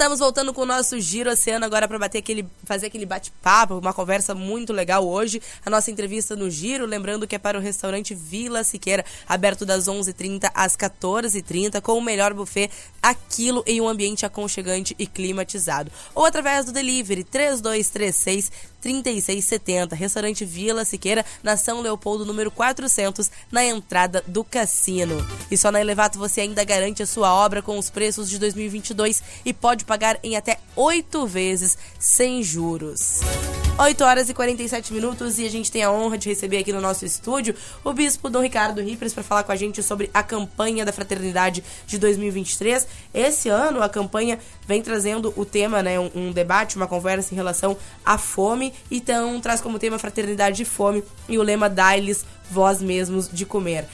Estamos voltando com o nosso Giro Oceano agora para bater aquele, fazer aquele bate-papo, uma conversa muito legal hoje. A nossa entrevista no Giro, lembrando que é para o restaurante Vila Siqueira, aberto das 11h30 às 14h30, com o melhor buffet aquilo em um ambiente aconchegante e climatizado. Ou através do delivery 3236 3670, restaurante Vila Siqueira, na São Leopoldo, número 400, na entrada do cassino. E só na Elevato você ainda garante a sua obra com os preços de 2022 e pode pagar em até oito vezes sem juros. 8 horas e 47 minutos e a gente tem a honra de receber aqui no nosso estúdio o bispo Dom Ricardo Rippers para falar com a gente sobre a campanha da fraternidade de 2023. Esse ano a campanha vem trazendo o tema, né, um, um debate, uma conversa em relação à fome, então traz como tema fraternidade e fome e o lema dai-lhes vós mesmos de comer.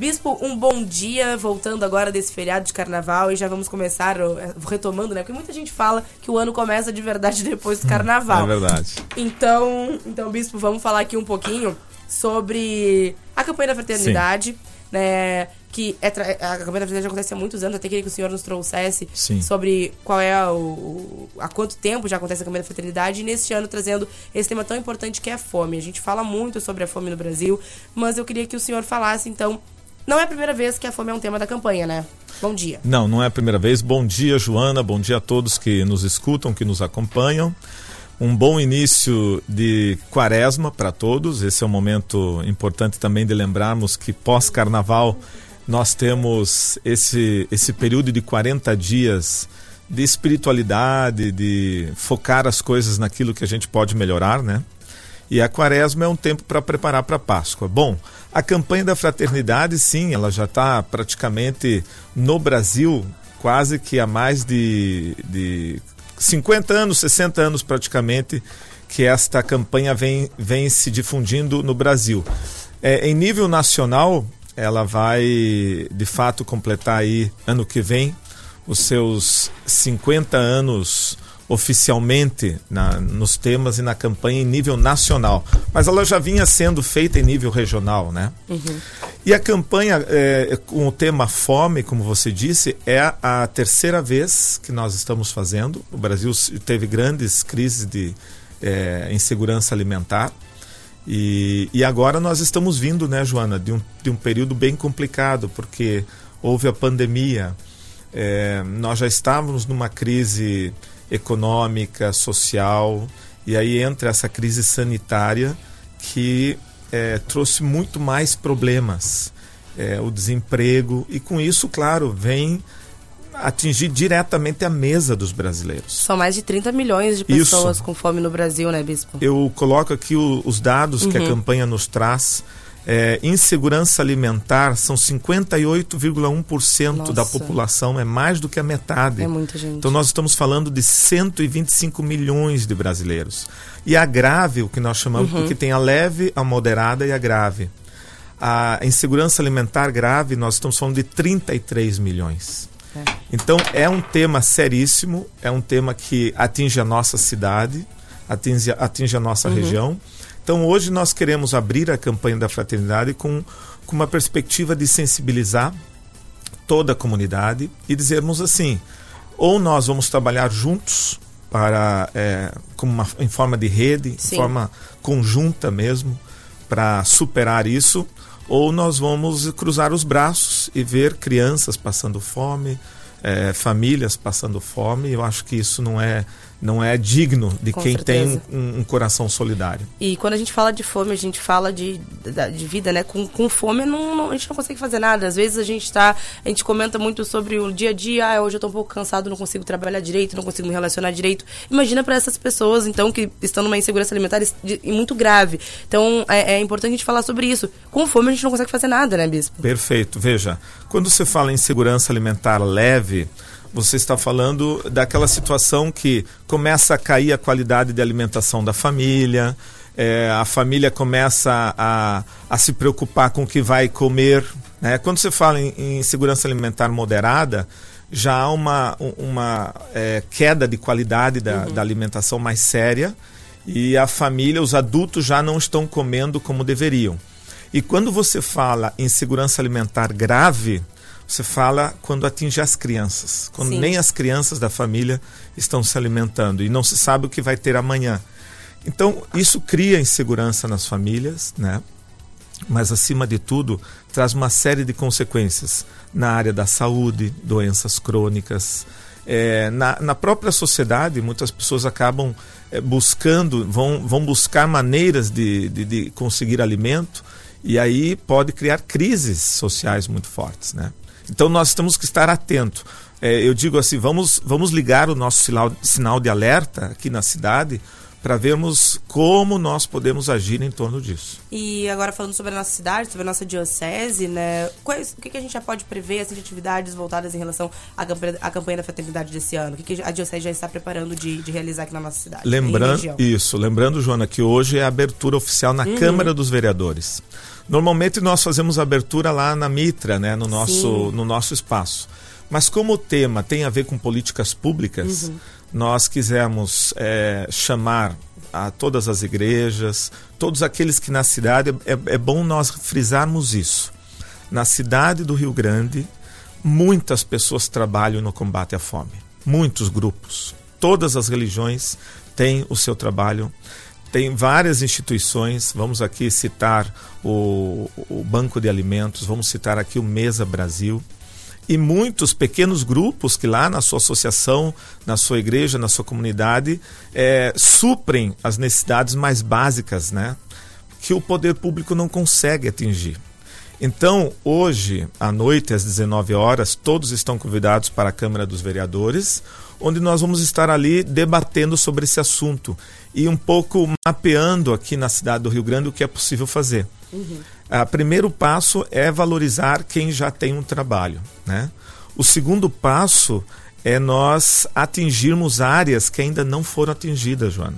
Bispo, um bom dia, voltando agora desse feriado de carnaval e já vamos começar retomando, né? Porque muita gente fala que o ano começa de verdade depois do carnaval. É verdade. Então, então Bispo, vamos falar aqui um pouquinho sobre a campanha da fraternidade, Sim. né? Que é a campanha da fraternidade acontece há muitos anos, até queria que o senhor nos trouxesse Sim. sobre qual é o, há quanto tempo já acontece a campanha da fraternidade e neste ano trazendo esse tema tão importante que é a fome. A gente fala muito sobre a fome no Brasil, mas eu queria que o senhor falasse então não é a primeira vez que a fome é um tema da campanha, né? Bom dia. Não, não é a primeira vez. Bom dia, Joana. Bom dia a todos que nos escutam, que nos acompanham. Um bom início de quaresma para todos. Esse é um momento importante também de lembrarmos que pós-carnaval nós temos esse, esse período de 40 dias de espiritualidade, de focar as coisas naquilo que a gente pode melhorar, né? E a quaresma é um tempo para preparar para a Páscoa. Bom, a campanha da fraternidade, sim, ela já está praticamente no Brasil quase que há mais de, de 50 anos, 60 anos praticamente, que esta campanha vem, vem se difundindo no Brasil. É, em nível nacional, ela vai de fato completar aí ano que vem os seus 50 anos oficialmente na, nos temas e na campanha em nível nacional, mas ela já vinha sendo feita em nível regional, né? Uhum. E a campanha é, com o tema fome, como você disse, é a, a terceira vez que nós estamos fazendo. O Brasil teve grandes crises de é, insegurança alimentar. E, e agora nós estamos vindo, né, Joana, de um, de um período bem complicado, porque houve a pandemia, é, nós já estávamos numa crise econômica, social, e aí entra essa crise sanitária que é, trouxe muito mais problemas, é, o desemprego, e com isso, claro, vem atingir diretamente a mesa dos brasileiros. São mais de 30 milhões de pessoas isso. com fome no Brasil, né, Bispo? Eu coloco aqui o, os dados uhum. que a uhum. campanha nos traz é, insegurança alimentar são 58,1% da população, é mais do que a metade. É muita gente. Então nós estamos falando de 125 milhões de brasileiros. E a grave, o que nós chamamos, uhum. porque tem a leve, a moderada e a grave. A insegurança alimentar grave, nós estamos falando de 33 milhões. É. Então é um tema seríssimo, é um tema que atinge a nossa cidade, atinge, atinge a nossa uhum. região então hoje nós queremos abrir a campanha da fraternidade com, com uma perspectiva de sensibilizar toda a comunidade e dizermos assim: ou nós vamos trabalhar juntos para é, como uma, em forma de rede, Sim. em forma conjunta mesmo, para superar isso, ou nós vamos cruzar os braços e ver crianças passando fome, é, famílias passando fome. Eu acho que isso não é não é digno de Com quem certeza. tem um, um, coração solidário. E quando a gente fala de fome, a gente fala de, de, vida, né? Com, com fome não, não, a gente não consegue fazer nada. Às vezes a gente tá, a gente comenta muito sobre o dia a dia, ah, hoje eu tô um pouco cansado, não consigo trabalhar direito, não consigo me relacionar direito. Imagina para essas pessoas, então, que estão numa insegurança alimentar muito grave. Então, é, é importante a gente falar sobre isso. Com fome a gente não consegue fazer nada, né, Bispo? Perfeito. Veja, quando você fala em segurança alimentar leve, você está falando daquela situação que começa a cair a qualidade de alimentação da família, é, a família começa a, a se preocupar com o que vai comer. Né? Quando você fala em, em segurança alimentar moderada, já há uma, uma é, queda de qualidade da, uhum. da alimentação mais séria e a família, os adultos já não estão comendo como deveriam. E quando você fala em segurança alimentar grave, você fala quando atinge as crianças, quando Sim. nem as crianças da família estão se alimentando e não se sabe o que vai ter amanhã. Então, isso cria insegurança nas famílias, né? Mas acima de tudo, traz uma série de consequências na área da saúde, doenças crônicas, é, na, na, própria sociedade, muitas pessoas acabam é, buscando, vão, vão buscar maneiras de, de, de, conseguir alimento e aí pode criar crises sociais muito fortes, né? Então nós temos que estar atentos. É, eu digo assim, vamos, vamos ligar o nosso sinal, sinal de alerta aqui na cidade para vermos como nós podemos agir em torno disso. E agora falando sobre a nossa cidade, sobre a nossa diocese, né? Quais, o que, que a gente já pode prever assim, de atividades voltadas em relação à campanha, à campanha da fraternidade desse ano? O que, que a diocese já está preparando de, de realizar aqui na nossa cidade? Lembrando isso, lembrando, Joana, que hoje é a abertura oficial na uhum. Câmara dos Vereadores. Normalmente nós fazemos a abertura lá na Mitra, né, no nosso, no nosso espaço. Mas como o tema tem a ver com políticas públicas, uhum. nós quisemos é, chamar a todas as igrejas, todos aqueles que na cidade, é, é bom nós frisarmos isso. Na cidade do Rio Grande, muitas pessoas trabalham no combate à fome. Muitos grupos. Todas as religiões têm o seu trabalho tem várias instituições, vamos aqui citar o, o, Banco de Alimentos, vamos citar aqui o Mesa Brasil, e muitos pequenos grupos que lá na sua associação, na sua igreja, na sua comunidade, é, suprem as necessidades mais básicas, né? Que o poder público não consegue atingir. Então, hoje, à noite, às 19 horas, todos estão convidados para a Câmara dos Vereadores, onde nós vamos estar ali debatendo sobre esse assunto e um pouco mapeando aqui na cidade do Rio Grande o que é possível fazer. Uhum. O primeiro passo é valorizar quem já tem um trabalho. Né? O segundo passo é nós atingirmos áreas que ainda não foram atingidas, Joana.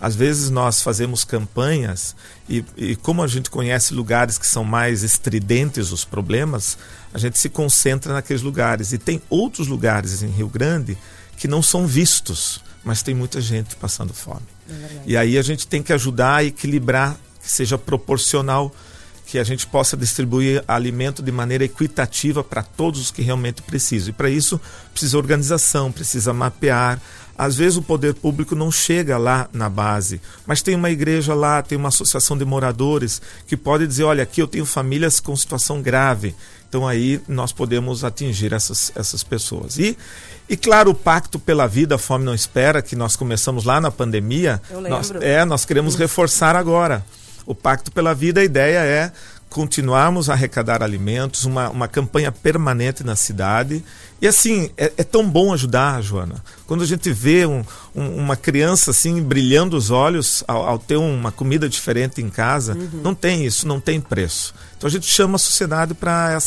Às vezes nós fazemos campanhas e, e, como a gente conhece lugares que são mais estridentes os problemas, a gente se concentra naqueles lugares. E tem outros lugares em Rio Grande que não são vistos, mas tem muita gente passando fome. É e aí a gente tem que ajudar a equilibrar, que seja proporcional, que a gente possa distribuir alimento de maneira equitativa para todos os que realmente precisam. E para isso precisa organização, precisa mapear. Às vezes o poder público não chega lá na base, mas tem uma igreja lá, tem uma associação de moradores que pode dizer: olha, aqui eu tenho famílias com situação grave. Então aí nós podemos atingir essas, essas pessoas. E, e claro, o Pacto pela Vida, a Fome Não Espera, que nós começamos lá na pandemia, nós, é, nós queremos reforçar agora. O Pacto pela Vida, a ideia é continuarmos a arrecadar alimentos, uma, uma campanha permanente na cidade. E assim, é, é tão bom ajudar, Joana. Quando a gente vê um, um, uma criança assim brilhando os olhos ao, ao ter uma comida diferente em casa, uhum. não tem isso, não tem preço. Então a gente chama a sociedade para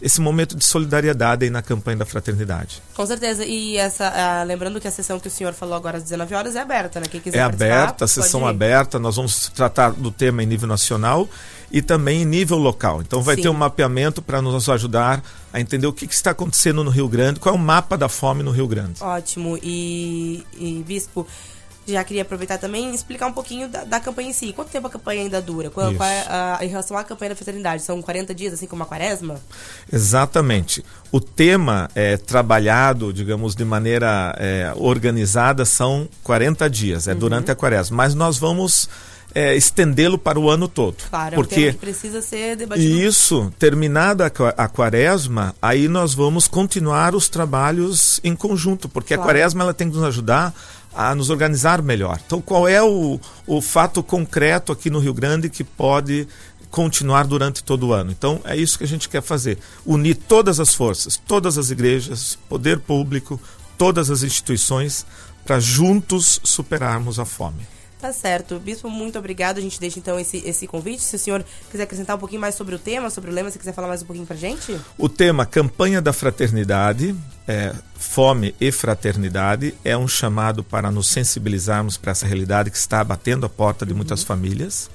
esse momento de solidariedade aí na campanha da fraternidade. Com certeza. E essa, uh, lembrando que a sessão que o senhor falou agora às 19 horas é aberta, né? Quem quiser É aberta, a sessão aberta. Nós vamos tratar do tema em nível nacional e também em nível local. Então vai Sim. ter um mapeamento para nos ajudar a entender o que, que, está acontecendo no Rio Grande, qual é o mapa da fome no Rio Grande. Ótimo. E, e Bispo, já queria aproveitar também e explicar um pouquinho da, da, campanha em si. Quanto tempo a campanha ainda dura? Qual, qual é a, em relação à campanha da fraternidade? São 40 dias, assim como a quaresma? Exatamente. O tema é trabalhado, digamos, de maneira é, organizada são 40 dias, é uhum. durante a quaresma. Mas nós vamos é, estendê-lo para o ano todo. Claro, porque é um precisa ser debatido. Isso, terminada a quaresma, aí nós vamos continuar os trabalhos em conjunto, porque claro. a quaresma ela tem que nos ajudar a nos organizar melhor. Então, qual é o, o fato concreto aqui no Rio Grande que pode continuar durante todo o ano? Então, é isso que a gente quer fazer: unir todas as forças, todas as igrejas, poder público, todas as instituições, para juntos superarmos a fome. Tá certo. Bispo, muito obrigado. A gente deixa então esse, esse convite. Se o senhor quiser acrescentar um pouquinho mais sobre o tema, sobre o lema, se quiser falar mais um pouquinho pra gente. O tema Campanha da Fraternidade, é, Fome e Fraternidade, é um chamado para nos sensibilizarmos para essa realidade que está batendo a porta de muitas uhum. famílias.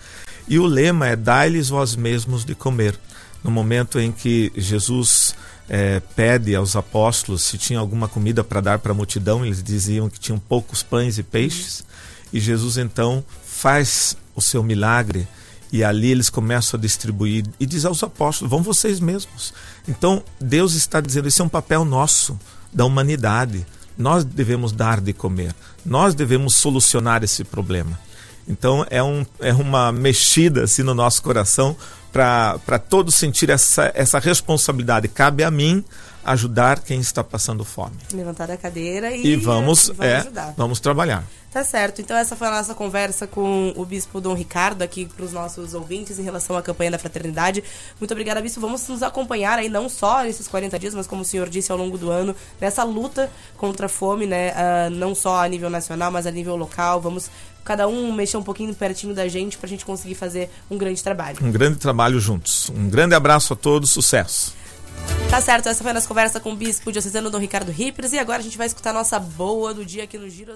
E o lema é Dai-lhes vós mesmos de comer. No momento em que Jesus é, pede aos apóstolos se tinha alguma comida para dar para a multidão, eles diziam que tinham poucos pães e peixes, e Jesus então faz o seu milagre e ali eles começam a distribuir e diz aos apóstolos: vão vocês mesmos. Então Deus está dizendo: esse é um papel nosso, da humanidade. Nós devemos dar de comer, nós devemos solucionar esse problema. Então é, um, é uma mexida assim no nosso coração para todos sentir essa, essa responsabilidade. Cabe a mim ajudar quem está passando fome. Levantar a cadeira e, e vamos, e vamos, é, ajudar. vamos trabalhar. Tá certo. Então essa foi a nossa conversa com o Bispo Dom Ricardo aqui para os nossos ouvintes em relação à campanha da fraternidade. Muito obrigada, Bispo. Vamos nos acompanhar aí não só nesses 40 dias, mas como o senhor disse ao longo do ano, nessa luta contra a fome, né? Uh, não só a nível nacional, mas a nível local. Vamos cada um mexer um pouquinho pertinho da gente para a gente conseguir fazer um grande trabalho. Um grande trabalho juntos. Um grande abraço a todos, sucesso. Tá certo, essa foi a nossa conversa com o Bispo Diocesano Dom Ricardo Rippers e agora a gente vai escutar a nossa boa do dia aqui no Giro.